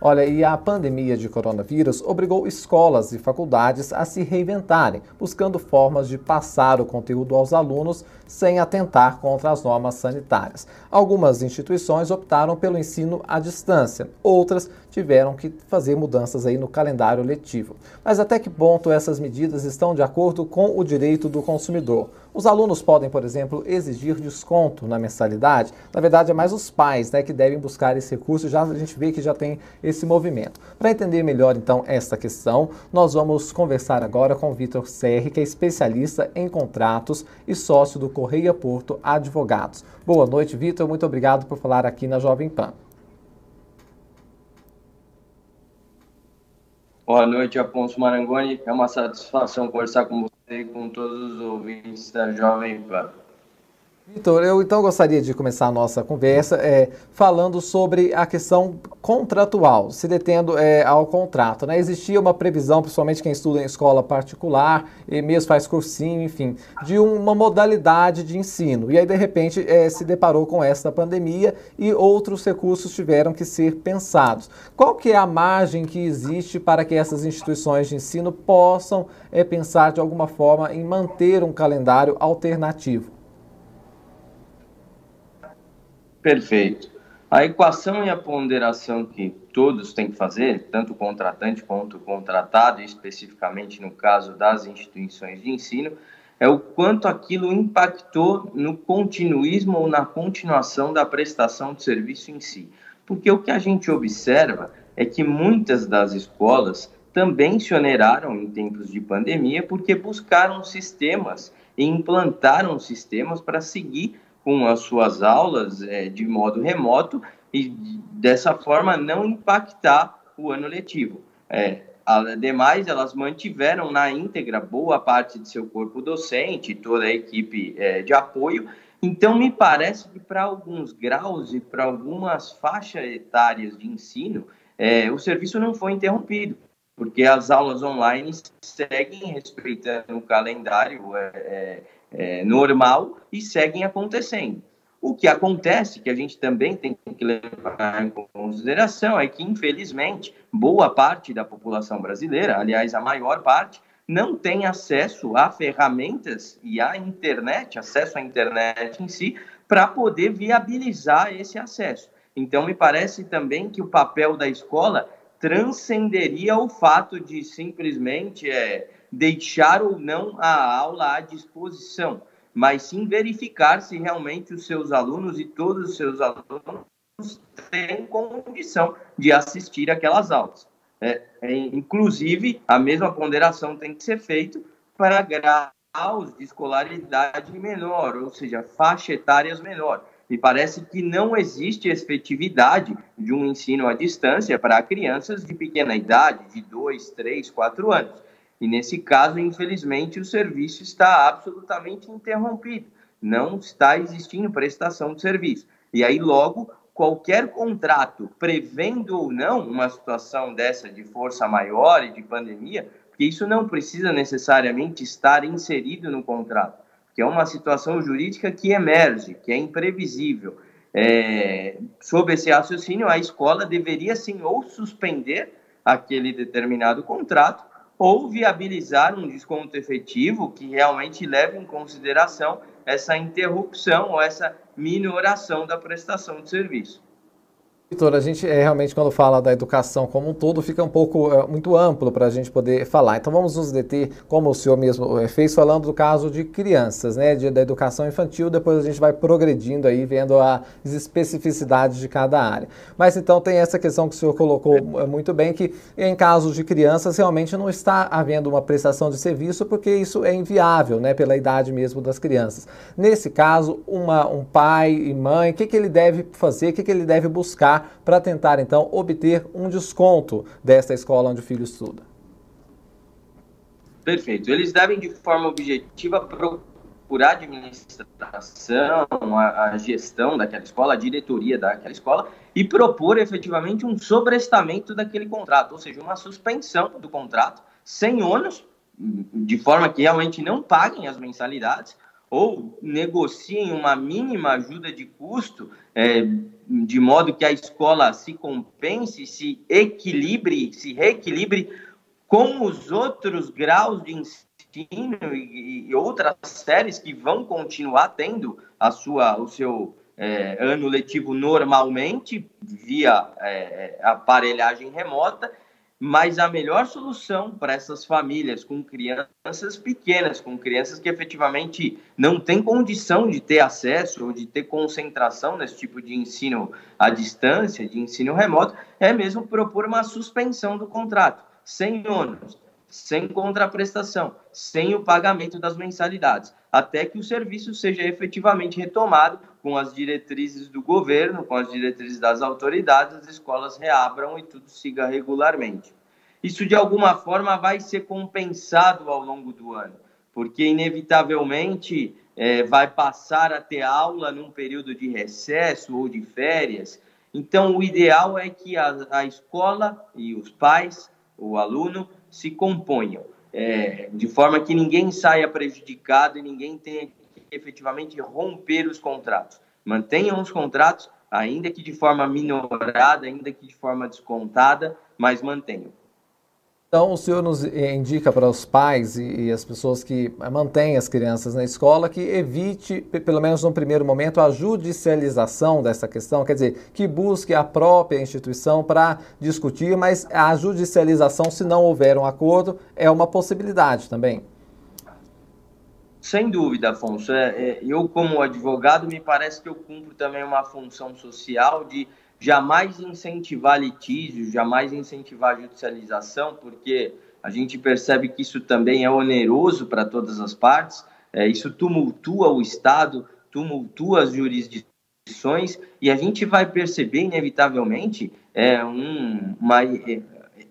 Olha, e a pandemia de coronavírus obrigou escolas e faculdades a se reinventarem, buscando formas de passar o conteúdo aos alunos sem atentar contra as normas sanitárias. Algumas instituições optaram pelo ensino à distância, outras tiveram que fazer mudanças aí no calendário letivo. Mas até que ponto essas medidas estão de acordo com o direito do consumidor? Os alunos podem, por exemplo, exigir desconto na mensalidade. Na verdade, é mais os pais né, que devem buscar esse recurso. Já a gente vê que já tem esse movimento. Para entender melhor, então, esta questão, nós vamos conversar agora com o Vitor Serri, que é especialista em contratos e sócio do Correia Porto Advogados. Boa noite, Vitor. Muito obrigado por falar aqui na Jovem Pan. Boa noite, Afonso Marangoni. É uma satisfação conversar com você e com todos os ouvintes da Jovem Pan. Vitor, eu então gostaria de começar a nossa conversa é, falando sobre a questão contratual, se detendo é, ao contrato. Né? Existia uma previsão, principalmente quem estuda em escola particular, e mesmo faz cursinho, enfim, de uma modalidade de ensino. E aí, de repente, é, se deparou com esta pandemia e outros recursos tiveram que ser pensados. Qual que é a margem que existe para que essas instituições de ensino possam é, pensar de alguma forma em manter um calendário alternativo? Perfeito. A equação e a ponderação que todos têm que fazer, tanto o contratante quanto o contratado, especificamente no caso das instituições de ensino, é o quanto aquilo impactou no continuismo ou na continuação da prestação de serviço em si. Porque o que a gente observa é que muitas das escolas também se oneraram em tempos de pandemia porque buscaram sistemas e implantaram sistemas para seguir com as suas aulas é, de modo remoto e dessa forma não impactar o ano letivo. É, ademais, elas mantiveram na íntegra boa parte de seu corpo docente, toda a equipe é, de apoio. Então, me parece que para alguns graus e para algumas faixas etárias de ensino, é, o serviço não foi interrompido, porque as aulas online seguem respeitando o calendário é, é normal e seguem acontecendo. O que acontece, que a gente também tem que levar em consideração, é que, infelizmente, boa parte da população brasileira, aliás, a maior parte, não tem acesso a ferramentas e à internet, acesso à internet em si, para poder viabilizar esse acesso. Então, me parece também que o papel da escola transcenderia o fato de simplesmente é, deixar ou não a aula à disposição, mas sim verificar se realmente os seus alunos e todos os seus alunos têm condição de assistir aquelas aulas. É, é, inclusive, a mesma ponderação tem que ser feita para graus de escolaridade menor, ou seja, faixa etárias menor. Me parece que não existe efetividade de um ensino à distância para crianças de pequena idade, de 2, 3, 4 anos. E nesse caso, infelizmente, o serviço está absolutamente interrompido. Não está existindo prestação de serviço. E aí, logo, qualquer contrato, prevendo ou não uma situação dessa de força maior e de pandemia, porque isso não precisa necessariamente estar inserido no contrato, que é uma situação jurídica que emerge, que é imprevisível. É, sob esse raciocínio, a escola deveria sim ou suspender aquele determinado contrato ou viabilizar um desconto efetivo que realmente leve em consideração essa interrupção ou essa minoração da prestação de serviço. Vitor, a gente é, realmente, quando fala da educação como um todo, fica um pouco é, muito amplo para a gente poder falar. Então, vamos nos deter, como o senhor mesmo é, fez, falando do caso de crianças, né, de, da educação infantil. Depois a gente vai progredindo aí, vendo as especificidades de cada área. Mas então tem essa questão que o senhor colocou é, muito bem, que em casos de crianças realmente não está havendo uma prestação de serviço, porque isso é inviável, né, pela idade mesmo das crianças. Nesse caso, uma, um pai e mãe, o que, que ele deve fazer, o que, que ele deve buscar? Para tentar então obter um desconto desta escola onde o filho estuda? Perfeito. Eles devem, de forma objetiva, procurar a administração, a, a, gestão daquela escola, a diretoria daquela escola e propor efetivamente um sobrestamento daquele contrato, ou seja, uma suspensão do contrato sem ônus, de forma que realmente não paguem as mensalidades, ou negociem uma mínima ajuda de custo, é, de modo que a escola se compense, se equilibre, se reequilibre com os outros graus de ensino e, e outras séries que vão continuar tendo a sua, o seu é, ano letivo normalmente via é, aparelhagem remota mas a melhor solução para essas famílias com crianças pequenas, com crianças que efetivamente não têm condição de ter acesso ou de ter concentração nesse tipo de ensino à distância, de ensino remoto, é mesmo propor uma suspensão do contrato, sem ônus, sem contraprestação, sem o pagamento das mensalidades, até que o serviço seja efetivamente retomado com as diretrizes do governo, com as diretrizes das autoridades, as escolas reabram e tudo siga regularmente. Isso, de alguma forma, vai ser compensado ao longo do ano, porque, inevitavelmente, é, vai passar a ter aula num período de recesso ou de férias. Então, o ideal é que a, a escola e os pais, o aluno, se componham, é, de forma que ninguém saia prejudicado e ninguém tenha que efetivamente romper os contratos. Mantenham os contratos, ainda que de forma minorada, ainda que de forma descontada, mas mantenham. Então, o senhor nos indica para os pais e, e, as pessoas que mantêm as crianças na escola que evite, pelo menos no primeiro momento, a judicialização dessa questão, quer dizer, que busque a própria instituição para discutir, mas a judicialização, se não houver um acordo, é uma possibilidade também. Sem dúvida, Afonso. É, é, eu, como advogado, me parece que eu cumpro também uma função social de jamais incentivar litígio, jamais incentivar judicialização, porque a gente percebe que isso também é oneroso para todas as partes, é, isso tumultua o Estado, tumultua as jurisdições, e a gente vai perceber, inevitavelmente, é, um, uma, é,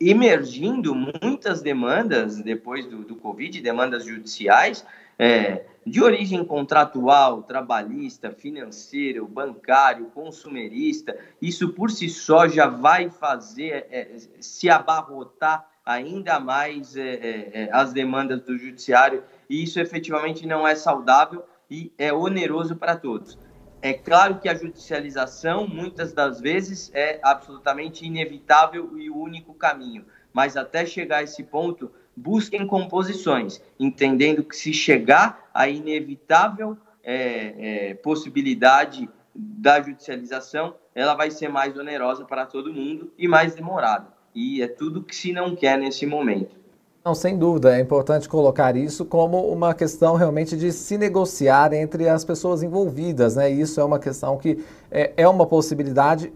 emergindo muitas demandas depois do, do Covid, demandas judiciais, é, de origem contratual, trabalhista, financeiro, bancário, consumerista, isso por si só já vai fazer é, se abarrotar ainda mais é, é, é, as demandas do judiciário, e isso efetivamente não é saudável e é oneroso para todos. É claro que a judicialização, muitas das vezes, é absolutamente inevitável e o único caminho, mas até chegar a esse ponto, busquem composições, entendendo que se chegar à inevitável é, é, possibilidade da judicialização, ela vai ser mais onerosa para todo mundo e mais demorada. E é tudo que se não quer nesse momento. Não, sem dúvida, é importante colocar isso como uma questão realmente de se negociar entre as pessoas envolvidas, né? Isso é uma questão que é, é uma possibilidade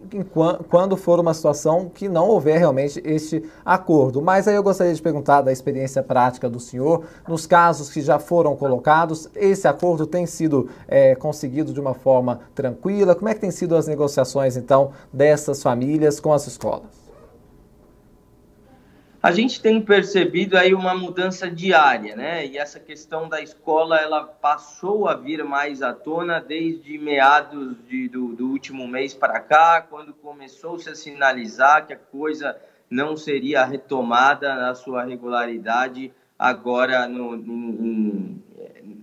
quando for uma situação que não houver realmente este acordo. Mas aí eu gostaria de perguntar da experiência prática do senhor, nos casos que já foram colocados, esse acordo tem sido é, conseguido de uma forma tranquila? Como é que tem sido as negociações, então, dessas famílias com as escolas? A gente tem percebido aí uma mudança diária, né? E essa questão da escola, ela passou a vir mais à tona desde meados de, do, do último mês para cá, quando começou-se a sinalizar que a coisa não seria retomada na sua regularidade agora no, no,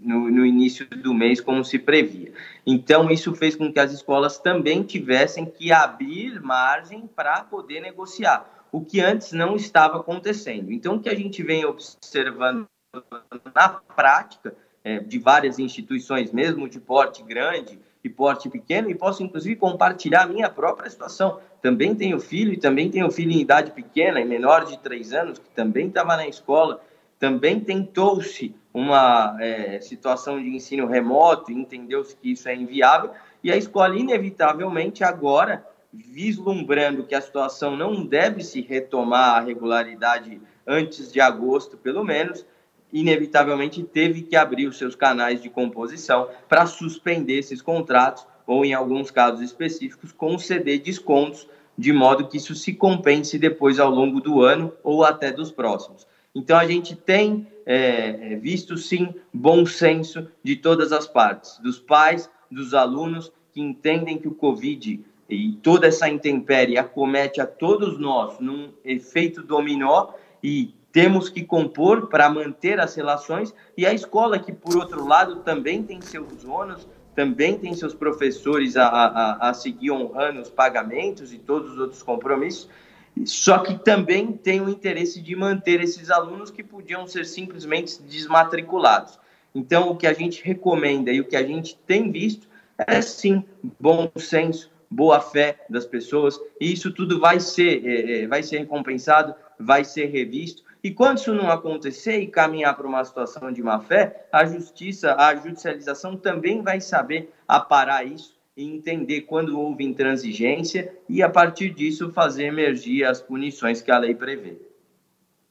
no, início do mês, como se previa. Então, isso fez com que as escolas também tivessem que abrir margem para poder negociar o que antes não estava acontecendo. Então, o que a gente vem observando na prática é, de várias instituições, mesmo de porte grande e porte pequeno, e posso inclusive compartilhar a minha própria situação. Também tenho filho e também tenho filho em idade pequena, em menor de três anos, que também estava na escola. Também tentou-se uma é, situação de ensino remoto e entendeu-se que isso é inviável, e a escola, inevitavelmente, agora vislumbrando que a situação não deve se retomar à regularidade antes de agosto, pelo menos, inevitavelmente teve que abrir os seus canais de composição para suspender esses contratos ou, em alguns casos específicos, conceder descontos, de modo que isso se compense depois ao longo do ano ou até dos próximos. Então, a gente tem é, visto, sim, bom senso de todas as partes, dos pais, dos alunos, que entendem que o Covid e toda essa intempérie acomete a todos nós num efeito dominó e temos que compor para manter as relações e a escola que por outro lado também tem seus ônus, também tem seus professores a, a, a seguir honrando os pagamentos e todos os outros compromissos, só que também tem o interesse de manter esses alunos que podiam ser simplesmente desmatriculados. Então, o que a gente recomenda e o que a gente tem visto é sim bom senso, boa fé das pessoas, e isso tudo vai ser, é, é, vai ser recompensado, vai ser revisto. E quando isso não acontecer e caminhar para uma situação de má fé, a justiça, a judicialização também vai saber aparar isso e entender quando houve intransigência e, a partir disso, fazer emergir as punições que a lei prevê.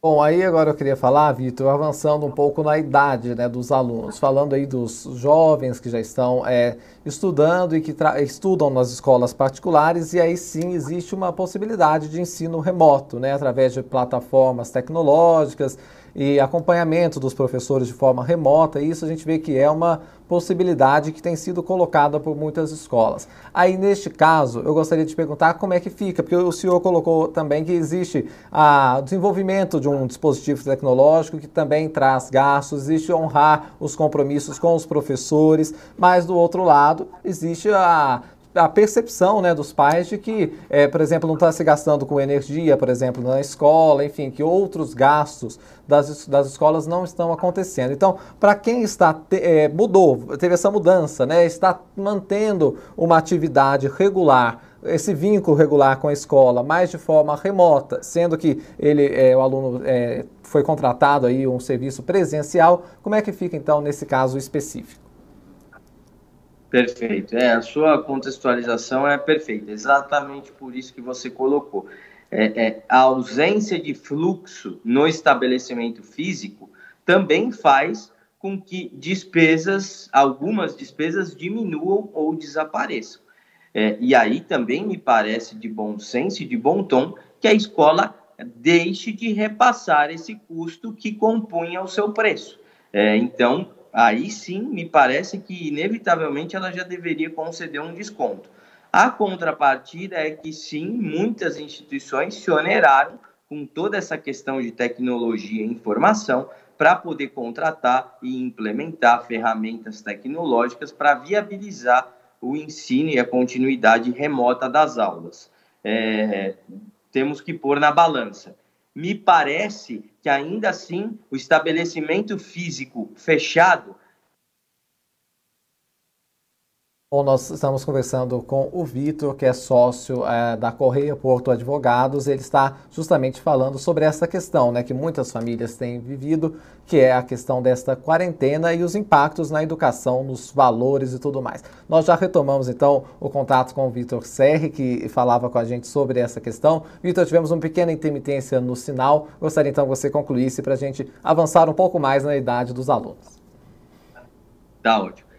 Bom, aí agora eu queria falar, Vitor, avançando um pouco na idade né, dos alunos, falando aí dos jovens que já estão é, estudando e que estudam nas escolas particulares, e aí sim existe uma possibilidade de ensino remoto, né, através de plataformas tecnológicas e acompanhamento dos professores de forma remota, e isso a gente vê que é uma possibilidade que tem sido colocada por muitas escolas. Aí, neste caso, eu gostaria de perguntar como é que fica, porque o senhor colocou também que existe o desenvolvimento de um dispositivo tecnológico que também traz gastos, existe honrar os compromissos com os professores, mas do outro lado, existe a a percepção né, dos pais de que, é, por exemplo, não está se gastando com energia, por exemplo, na escola, enfim, que outros gastos das, das escolas não estão acontecendo. Então, para quem está é, mudou, teve essa mudança, né, está mantendo uma atividade regular, esse vínculo regular com a escola, mas de forma remota, sendo que ele, é, o aluno é, foi contratado aí um serviço presencial, como é que fica então nesse caso específico? Perfeito. É, a sua contextualização é perfeita. Exatamente por isso que você colocou. É, é, a ausência de fluxo no estabelecimento físico também faz com que despesas, algumas despesas diminuam ou desapareçam. É, e aí também me parece de bom senso e de bom tom que a escola deixe de repassar esse custo que compunha o seu preço. É, então, aí sim me parece que inevitavelmente ela já deveria conceder um desconto. A contrapartida é que sim, muitas instituições se oneraram com toda essa questão de tecnologia e informação para poder contratar e implementar ferramentas tecnológicas para viabilizar o ensino e a continuidade remota das aulas. É, temos que pôr na balança me parece que ainda assim o estabelecimento físico fechado Bom, nós estamos conversando com o Vitor, que é sócio é, da Correia Porto Advogados. Ele está justamente falando sobre essa questão, né, que muitas famílias têm vivido, que é a questão desta quarentena e os impactos na educação, nos valores e tudo mais. Nós já retomamos então o contato com o Vitor Serri, que falava com a gente sobre essa questão. Vitor, tivemos uma pequena intermitência no sinal. Gostaria então que você concluísse para a gente avançar um pouco mais na idade dos alunos. Tá ótimo.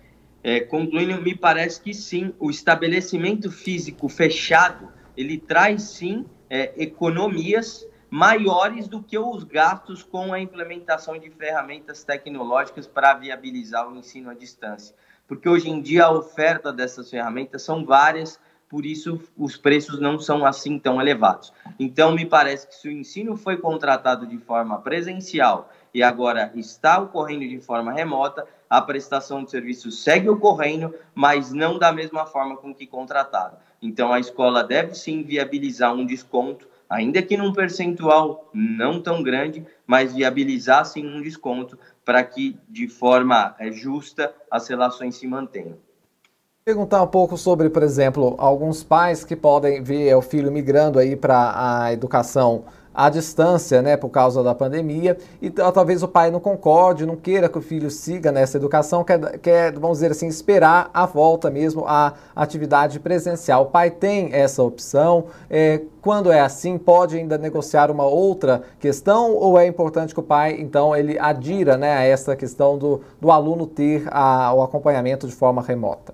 É, concluindo, me parece que sim, o estabelecimento físico fechado, ele traz sim é, economias maiores do que os gastos com a implementação de ferramentas tecnológicas para viabilizar o ensino à distância. Porque hoje em dia a oferta dessas ferramentas são várias, por isso os preços não são assim tão elevados. Então, me parece que se o ensino foi contratado de forma presencial e agora está ocorrendo de forma remota, a prestação de serviço segue ocorrendo, mas não da mesma forma com que contratado. Então, a escola deve sim viabilizar um desconto, ainda que num percentual não tão grande, mas viabilizar sim um desconto para que, de forma eh, justa, as relações se mantenham. Perguntar um pouco sobre, por exemplo, alguns pais que podem ver o filho migrando aí para a educação à distância, né, por causa da pandemia, e talvez o pai não concorde, não queira que o filho siga nessa educação, quer, quer vamos dizer assim, esperar a volta mesmo à atividade presencial. O pai tem essa opção, é, quando é assim, pode ainda negociar uma outra questão, ou é importante que o pai, então, ele adira né, a essa questão do, do aluno ter a, o acompanhamento de forma remota?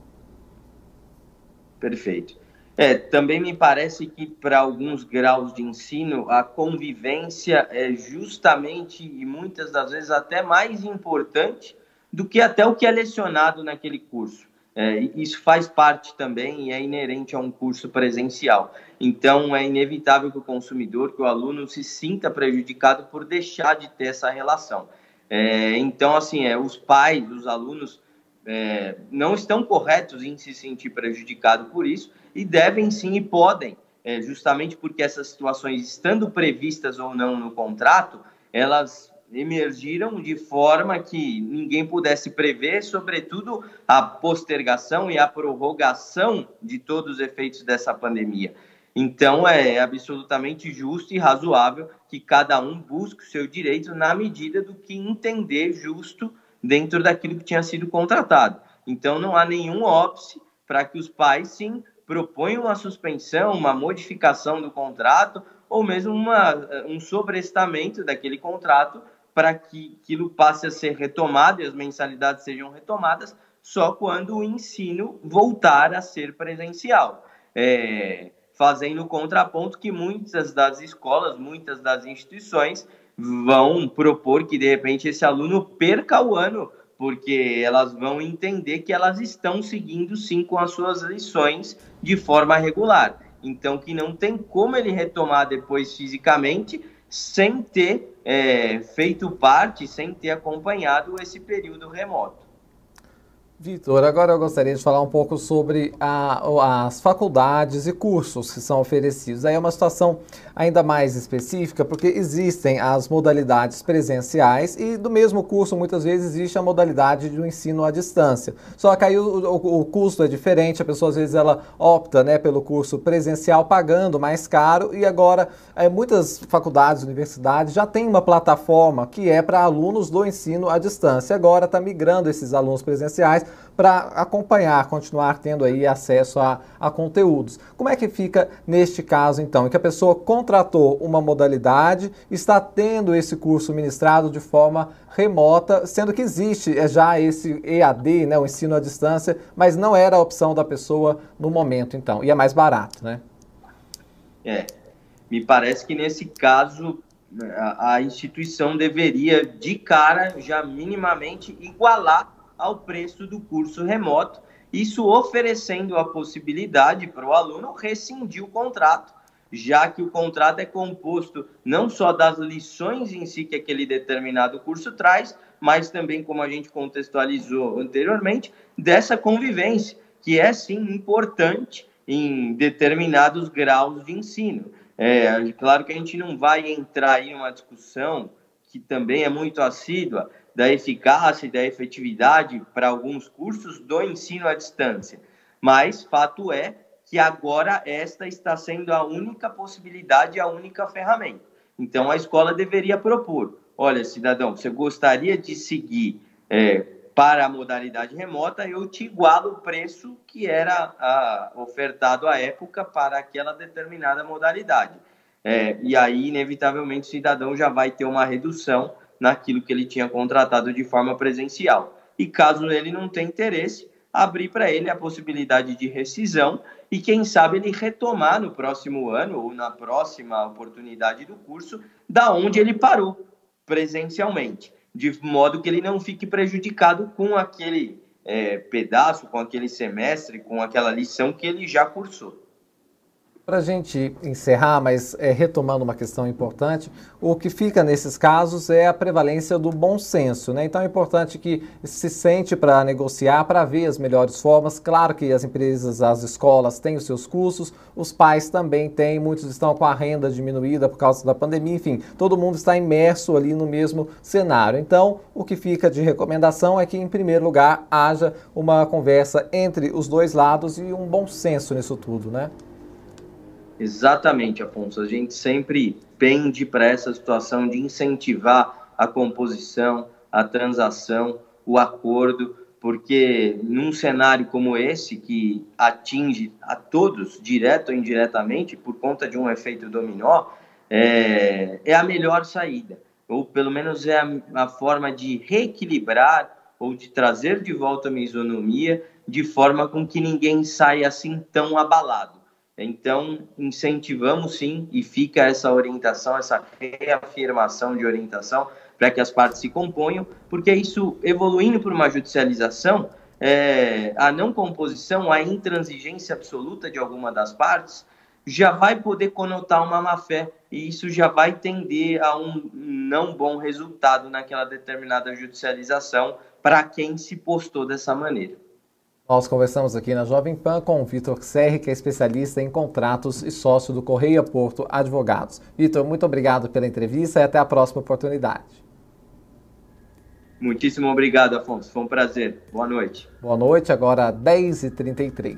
Perfeito. É, também me parece que para alguns graus de ensino a convivência é justamente e muitas das vezes até mais importante do que até o que é lecionado naquele curso. É, isso faz parte também e é inerente a um curso presencial. Então, é inevitável que o consumidor, que o aluno, se sinta prejudicado por deixar de ter essa relação. É, então, assim, é, os pais, os alunos é, não estão corretos em se sentir prejudicado por isso e devem sim e podem, é, justamente porque essas situações, estando previstas ou não no contrato, elas emergiram de forma que ninguém pudesse prever, sobretudo a postergação e a prorrogação de todos os efeitos dessa pandemia. Então, é absolutamente justo e razoável que cada um busque o seu direito na medida do que entender justo dentro daquilo que tinha sido contratado. Então, não há nenhum óbice para que os pais, sim, proponham uma suspensão, uma modificação do contrato ou mesmo uma, um sobrestamento daquele contrato para que aquilo passe a ser retomado e as mensalidades sejam retomadas só quando o ensino voltar a ser presencial. É, fazendo o contraponto que muitas das escolas, muitas das instituições vão propor que de repente esse aluno perca o ano, porque elas vão entender que elas estão seguindo sim com as suas lições de forma regular. Então que não tem como ele retomar depois fisicamente sem ter é, feito parte, sem ter acompanhado esse período remoto. Vitor, agora eu gostaria de falar um pouco sobre a, as faculdades e cursos que são oferecidos. Aí é uma situação ainda mais específica, porque existem as modalidades presenciais e do mesmo curso muitas vezes existe a modalidade do ensino à distância. Só que aí o, o, o custo é diferente, a pessoa às vezes ela opta né, pelo curso presencial pagando mais caro e agora é, muitas faculdades, universidades já têm uma plataforma que é para alunos do ensino à distância. Agora está migrando esses alunos presenciais para acompanhar, continuar tendo aí acesso a, a conteúdos. Como é que fica neste caso, então, em que a pessoa contratou uma modalidade, está tendo esse curso ministrado de forma remota, sendo que existe é, já esse EAD, né, o ensino à distância, mas não era a opção da pessoa no momento, então, e é mais barato, né? É, me parece que nesse caso a, a instituição deveria, de cara, já minimamente igualar ao preço do curso remoto, isso oferecendo a possibilidade para o aluno rescindir o contrato, já que o contrato é composto não só das lições em si que aquele determinado curso traz, mas também, como a gente contextualizou anteriormente, dessa convivência, que é sim importante em determinados graus de ensino. É, claro que a gente não vai entrar em uma discussão que também é muito assídua da eficácia e da efetividade para alguns cursos do ensino à distância. Mas fato é que agora esta está sendo a única possibilidade, a única ferramenta. Então a escola deveria propor: olha, cidadão, você gostaria de seguir é, para a modalidade remota, eu te igualo o preço que era a, ofertado à época para aquela determinada modalidade. É, e aí, inevitavelmente, o cidadão já vai ter uma redução naquilo que ele tinha contratado de forma presencial. E caso ele não tenha interesse, abrir para ele a possibilidade de rescisão e quem sabe ele retomar no próximo ano ou na próxima oportunidade do curso da onde ele parou presencialmente, de modo que ele não fique prejudicado com aquele é, pedaço, com aquele semestre, com aquela lição que ele já cursou. Para a gente encerrar, mas é, retomando uma questão importante, o que fica nesses casos é a prevalência do bom senso. Né? Então é importante que se sente para negociar, para ver as melhores formas. Claro que as empresas, as escolas têm os seus custos, os pais também têm, muitos estão com a renda diminuída por causa da pandemia, enfim, todo mundo está imerso ali no mesmo cenário. Então, o que fica de recomendação é que, em primeiro lugar, haja uma conversa entre os dois lados e um bom senso nisso tudo, né? Exatamente, Afonso. A gente sempre pende para essa situação de incentivar a composição, a transação, o acordo, porque num cenário como esse, que atinge a todos, direto ou indiretamente, por conta de um efeito dominó, é, é a melhor saída, ou pelo menos é a, a forma de reequilibrar ou de trazer de volta a isonomia, de forma com que ninguém saia assim tão abalado. Então, incentivamos sim, e fica essa orientação, essa reafirmação de orientação para que as partes se componham, porque isso, evoluindo por uma judicialização, é, a não composição, a intransigência absoluta de alguma das partes, já vai poder conotar uma má-fé e isso já vai tender a um não bom resultado naquela determinada judicialização para quem se postou dessa maneira. Nós conversamos aqui na Jovem Pan com o Vitor Serri, que é especialista em contratos e sócio do Correia Porto Advogados. Vitor, muito obrigado pela entrevista e até a próxima oportunidade. Muitíssimo obrigado, Afonso. Foi um prazer. Boa noite. Boa noite, agora 10h33.